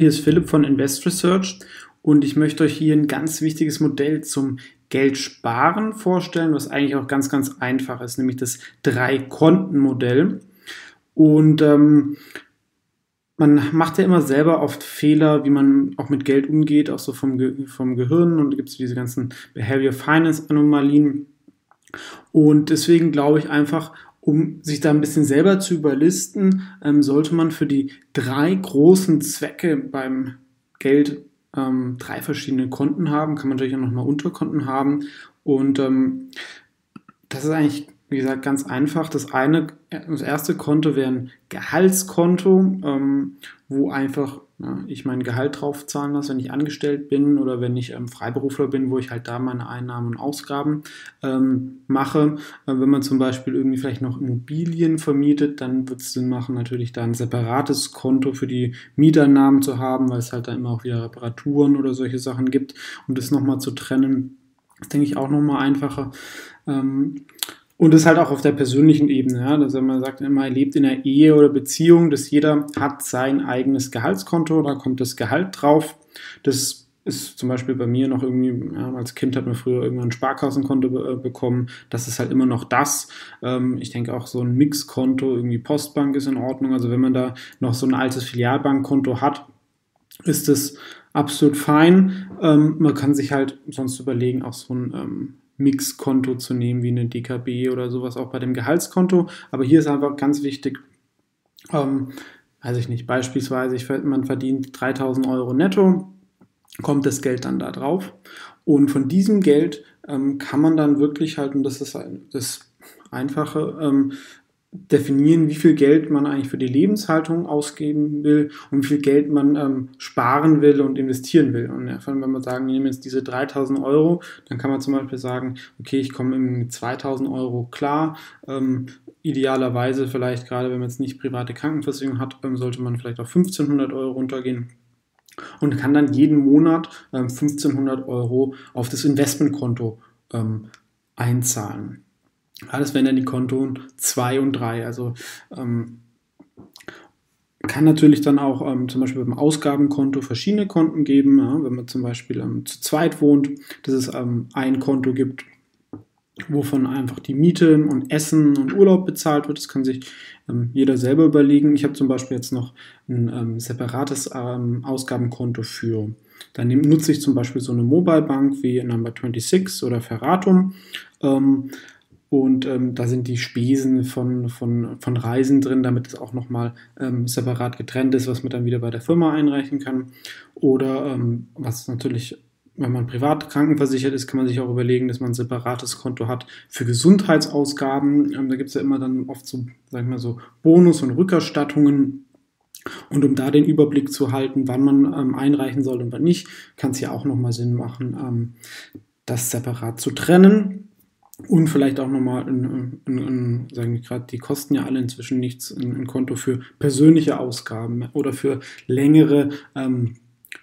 Hier ist Philipp von Invest Research und ich möchte euch hier ein ganz wichtiges Modell zum Geldsparen vorstellen, was eigentlich auch ganz, ganz einfach ist, nämlich das Drei-Konten-Modell. Und ähm, man macht ja immer selber oft Fehler, wie man auch mit Geld umgeht, auch so vom, Ge vom Gehirn und gibt es diese ganzen Behavior Finance Anomalien. Und deswegen glaube ich einfach, um sich da ein bisschen selber zu überlisten, ähm, sollte man für die drei großen Zwecke beim Geld ähm, drei verschiedene Konten haben. Kann man natürlich auch nochmal Unterkonten haben. Und ähm, das ist eigentlich, wie gesagt, ganz einfach. Das eine, das erste Konto wäre ein Gehaltskonto, ähm, wo einfach ja, ich mein Gehalt drauf zahlen lasse, wenn ich angestellt bin oder wenn ich ähm, Freiberufler bin, wo ich halt da meine Einnahmen und Ausgaben ähm, mache. Äh, wenn man zum Beispiel irgendwie vielleicht noch Immobilien vermietet, dann wird es Sinn machen, natürlich da ein separates Konto für die Mieteinnahmen zu haben, weil es halt da immer auch wieder Reparaturen oder solche Sachen gibt, um das nochmal zu trennen. Das denke ich auch nochmal einfacher. Ähm, und das halt auch auf der persönlichen Ebene. Ja? Also man sagt immer, er lebt in einer Ehe oder Beziehung, dass jeder hat sein eigenes Gehaltskonto, da kommt das Gehalt drauf. Das ist zum Beispiel bei mir noch irgendwie, ja, als Kind hat man früher irgendwann ein Sparkassenkonto be äh, bekommen. Das ist halt immer noch das. Ähm, ich denke auch so ein Mixkonto, irgendwie Postbank ist in Ordnung. Also wenn man da noch so ein altes Filialbankkonto hat, ist es absolut fein. Ähm, man kann sich halt sonst überlegen, auch so ein ähm, Mixkonto zu nehmen, wie eine DKB oder sowas auch bei dem Gehaltskonto. Aber hier ist einfach ganz wichtig, ähm, weiß ich nicht, beispielsweise, ich, man verdient 3000 Euro netto, kommt das Geld dann da drauf. Und von diesem Geld ähm, kann man dann wirklich halt, und das ist das Einfache, ähm, definieren, wie viel Geld man eigentlich für die Lebenshaltung ausgeben will und wie viel Geld man ähm, sparen will und investieren will. Und ja, wenn wir sagen, wir nehmen jetzt diese 3000 Euro, dann kann man zum Beispiel sagen, okay, ich komme mit 2000 Euro klar. Ähm, idealerweise vielleicht gerade, wenn man jetzt nicht private Krankenversicherung hat, ähm, sollte man vielleicht auf 1500 Euro runtergehen und kann dann jeden Monat ähm, 1500 Euro auf das Investmentkonto ähm, einzahlen. Ja, das wären dann die Konten 2 und 3. Also ähm, kann natürlich dann auch ähm, zum Beispiel beim Ausgabenkonto verschiedene Konten geben. Ja, wenn man zum Beispiel ähm, zu zweit wohnt, dass es ähm, ein Konto gibt, wovon einfach die Miete und Essen und Urlaub bezahlt wird. Das kann sich ähm, jeder selber überlegen. Ich habe zum Beispiel jetzt noch ein ähm, separates ähm, Ausgabenkonto für. Dann nutze ich zum Beispiel so eine Mobile Bank wie Number 26 oder Ferratum. Und ähm, da sind die Spesen von, von, von Reisen drin, damit es auch nochmal ähm, separat getrennt ist, was man dann wieder bei der Firma einreichen kann. Oder ähm, was natürlich, wenn man privat krankenversichert ist, kann man sich auch überlegen, dass man ein separates Konto hat für Gesundheitsausgaben. Ähm, da gibt es ja immer dann oft so, sagen wir so, Bonus- und Rückerstattungen. Und um da den Überblick zu halten, wann man ähm, einreichen soll und wann nicht, kann es ja auch nochmal Sinn machen, ähm, das separat zu trennen. Und vielleicht auch nochmal, in, in, in, sagen wir gerade, die kosten ja alle inzwischen nichts, ein, Konto für persönliche Ausgaben oder für längere ähm,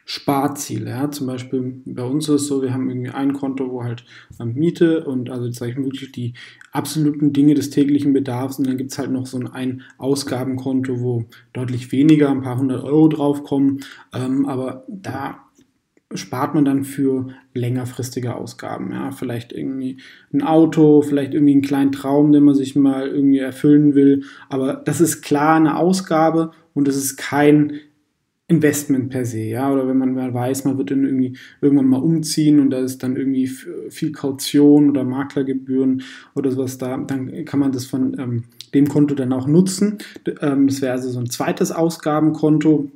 Sparziele. Ja? Zum Beispiel bei uns ist es so, wir haben irgendwie ein Konto, wo halt ähm, Miete und also sage ich wirklich die absoluten Dinge des täglichen Bedarfs und dann gibt es halt noch so ein, ein Ausgabenkonto, wo deutlich weniger, ein paar hundert Euro draufkommen. Ähm, aber da spart man dann für längerfristige Ausgaben. Ja, vielleicht irgendwie ein Auto, vielleicht irgendwie einen kleinen Traum, den man sich mal irgendwie erfüllen will. Aber das ist klar eine Ausgabe und es ist kein Investment per se, ja, oder wenn man mal weiß, man wird dann irgendwie irgendwann mal umziehen und da ist dann irgendwie viel Kaution oder Maklergebühren oder sowas da, dann kann man das von ähm, dem Konto dann auch nutzen. Ähm, das wäre also so ein zweites Ausgabenkonto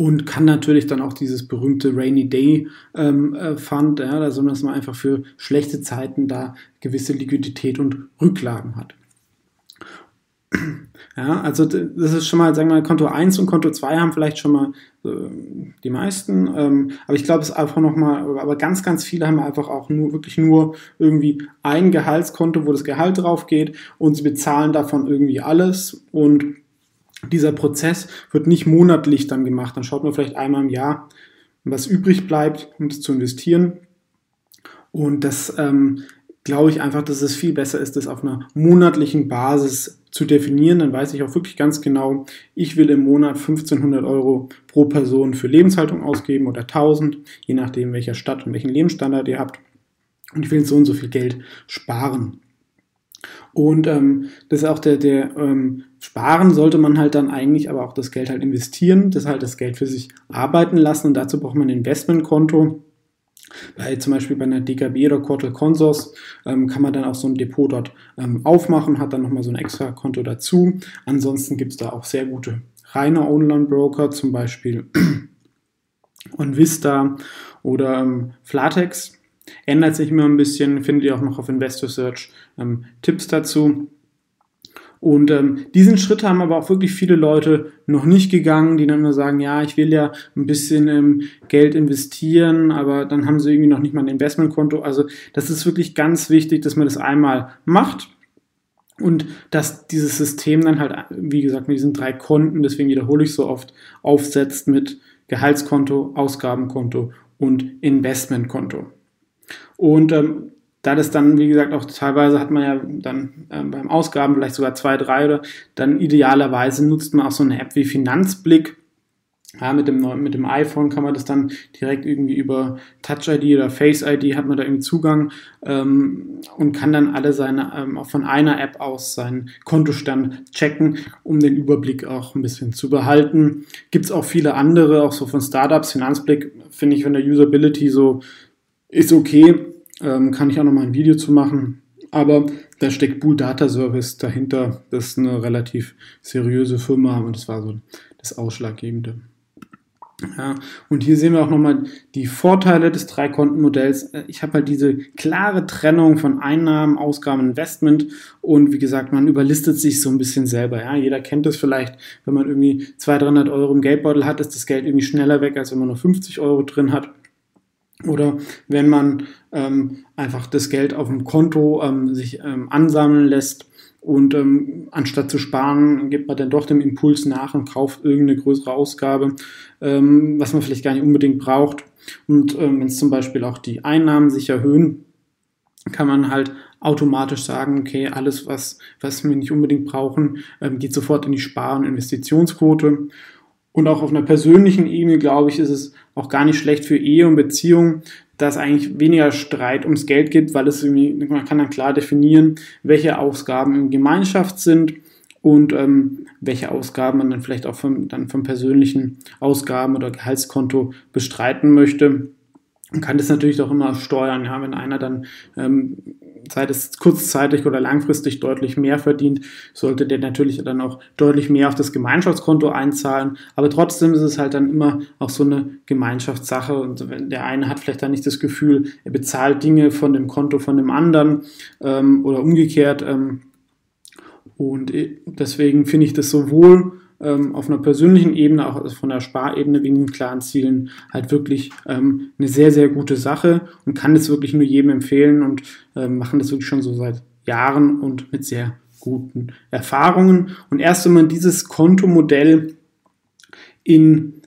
und kann natürlich dann auch dieses berühmte Rainy Day ähm, äh, Fund, ja, sondern dass man einfach für schlechte Zeiten da gewisse Liquidität und Rücklagen hat. Ja, also das ist schon mal, sagen wir mal, Konto 1 und Konto 2 haben vielleicht schon mal äh, die meisten, ähm, aber ich glaube, es ist einfach nochmal, aber ganz, ganz viele haben einfach auch nur, wirklich nur irgendwie ein Gehaltskonto, wo das Gehalt drauf geht und sie bezahlen davon irgendwie alles und dieser Prozess wird nicht monatlich dann gemacht. Dann schaut man vielleicht einmal im Jahr, was übrig bleibt, um das zu investieren. Und das ähm, glaube ich einfach, dass es viel besser ist, das auf einer monatlichen Basis zu definieren. Dann weiß ich auch wirklich ganz genau, ich will im Monat 1500 Euro pro Person für Lebenshaltung ausgeben oder 1000, je nachdem, welcher Stadt und welchen Lebensstandard ihr habt. Und ich will so und so viel Geld sparen. Und ähm, das ist auch der, der ähm, Sparen sollte man halt dann eigentlich aber auch das Geld halt investieren, das halt das Geld für sich arbeiten lassen und dazu braucht man ein Investmentkonto. Bei, zum Beispiel bei einer DKB oder Cortal Consors ähm, kann man dann auch so ein Depot dort ähm, aufmachen, hat dann nochmal so ein extra Konto dazu. Ansonsten gibt es da auch sehr gute reine Online-Broker, zum Beispiel OnVista oder ähm, Flatex. Ändert sich immer ein bisschen, findet ihr auch noch auf Investor Search ähm, Tipps dazu. Und ähm, diesen Schritt haben aber auch wirklich viele Leute noch nicht gegangen, die dann nur sagen, ja, ich will ja ein bisschen ähm, Geld investieren, aber dann haben sie irgendwie noch nicht mal ein Investmentkonto. Also das ist wirklich ganz wichtig, dass man das einmal macht und dass dieses System dann halt, wie gesagt, mit diesen drei Konten, deswegen wiederhole ich so oft, aufsetzt mit Gehaltskonto, Ausgabenkonto und Investmentkonto. Und ähm, da das dann, wie gesagt, auch teilweise hat man ja dann äh, beim Ausgaben vielleicht sogar zwei, drei oder dann idealerweise nutzt man auch so eine App wie Finanzblick. Ja, mit dem, mit dem iPhone kann man das dann direkt irgendwie über Touch ID oder Face ID hat man da irgendwie Zugang ähm, und kann dann alle seine, ähm, auch von einer App aus seinen Kontostand checken, um den Überblick auch ein bisschen zu behalten. Gibt es auch viele andere, auch so von Startups. Finanzblick finde ich von der Usability so ist okay, ähm, kann ich auch noch mal ein Video zu machen. Aber da steckt Bull Data Service dahinter. Das ist eine relativ seriöse Firma und das war so das Ausschlaggebende. Ja, und hier sehen wir auch nochmal die Vorteile des Dreikontenmodells. Ich habe halt diese klare Trennung von Einnahmen, Ausgaben, Investment und wie gesagt, man überlistet sich so ein bisschen selber. Ja, jeder kennt es vielleicht, wenn man irgendwie 200, 300 Euro im Geldbeutel hat, ist das Geld irgendwie schneller weg, als wenn man nur 50 Euro drin hat. Oder wenn man ähm, einfach das Geld auf dem Konto ähm, sich ähm, ansammeln lässt und ähm, anstatt zu sparen, gibt man dann doch dem Impuls nach und kauft irgendeine größere Ausgabe, ähm, was man vielleicht gar nicht unbedingt braucht. Und ähm, wenn es zum Beispiel auch die Einnahmen sich erhöhen, kann man halt automatisch sagen, okay, alles, was, was wir nicht unbedingt brauchen, ähm, geht sofort in die Spar- und Investitionsquote. Und auch auf einer persönlichen Ebene, glaube ich, ist es auch gar nicht schlecht für Ehe und Beziehung, dass eigentlich weniger Streit ums Geld gibt, weil es irgendwie, man kann dann klar definieren, welche Ausgaben in Gemeinschaft sind und ähm, welche Ausgaben man dann vielleicht auch vom, dann vom persönlichen Ausgaben oder Gehaltskonto bestreiten möchte. Man kann das natürlich auch immer steuern, ja, wenn einer dann ähm, sei es kurzzeitig oder langfristig deutlich mehr verdient, sollte der natürlich dann auch deutlich mehr auf das Gemeinschaftskonto einzahlen. Aber trotzdem ist es halt dann immer auch so eine Gemeinschaftssache. Und wenn der eine hat vielleicht dann nicht das Gefühl, er bezahlt Dinge von dem Konto von dem anderen ähm, oder umgekehrt. Ähm, und deswegen finde ich das sowohl ähm, auf einer persönlichen Ebene, auch von der Sparebene wegen den klaren Zielen, halt wirklich ähm, eine sehr, sehr gute Sache und kann das wirklich nur jedem empfehlen und ähm, machen das wirklich schon so seit Jahren und mit sehr guten Erfahrungen. Und erst wenn man dieses Kontomodell in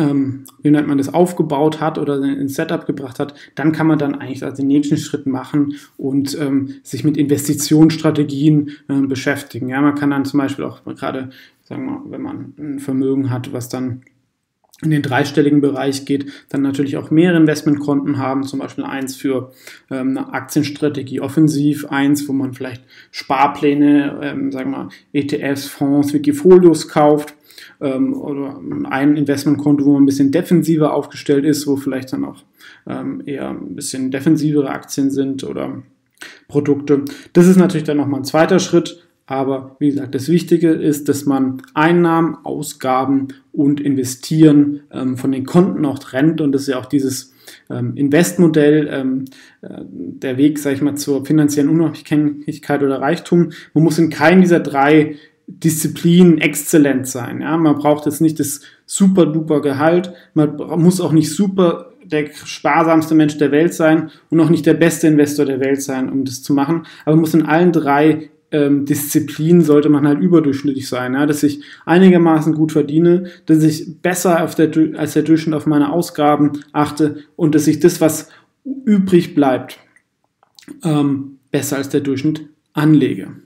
ähm, wie man das, aufgebaut hat oder ins Setup gebracht hat, dann kann man dann eigentlich also den nächsten Schritt machen und ähm, sich mit Investitionsstrategien äh, beschäftigen. Ja, man kann dann zum Beispiel auch gerade sagen wir, wenn man ein Vermögen hat, was dann in den dreistelligen Bereich geht, dann natürlich auch mehrere Investmentkonten haben, zum Beispiel eins für ähm, eine Aktienstrategie offensiv, eins, wo man vielleicht Sparpläne, ähm, sagen wir ETFs, Fonds, Wikifolios kauft ähm, oder ein Investmentkonto, wo man ein bisschen defensiver aufgestellt ist, wo vielleicht dann auch ähm, eher ein bisschen defensivere Aktien sind oder Produkte. Das ist natürlich dann nochmal ein zweiter Schritt, aber wie gesagt, das Wichtige ist, dass man Einnahmen, Ausgaben und Investieren ähm, von den Konten auch trennt. Und das ist ja auch dieses ähm, Investmodell, ähm, äh, der Weg, sage ich mal, zur finanziellen Unabhängigkeit oder Reichtum. Man muss in keinem dieser drei Disziplinen exzellent sein. Ja? Man braucht jetzt nicht das super duper Gehalt, man muss auch nicht super der sparsamste Mensch der Welt sein und auch nicht der beste Investor der Welt sein, um das zu machen. Aber man muss in allen drei ähm, Disziplin sollte man halt überdurchschnittlich sein, ja, dass ich einigermaßen gut verdiene, dass ich besser auf der, als der Durchschnitt auf meine Ausgaben achte und dass ich das, was übrig bleibt, ähm, besser als der Durchschnitt anlege.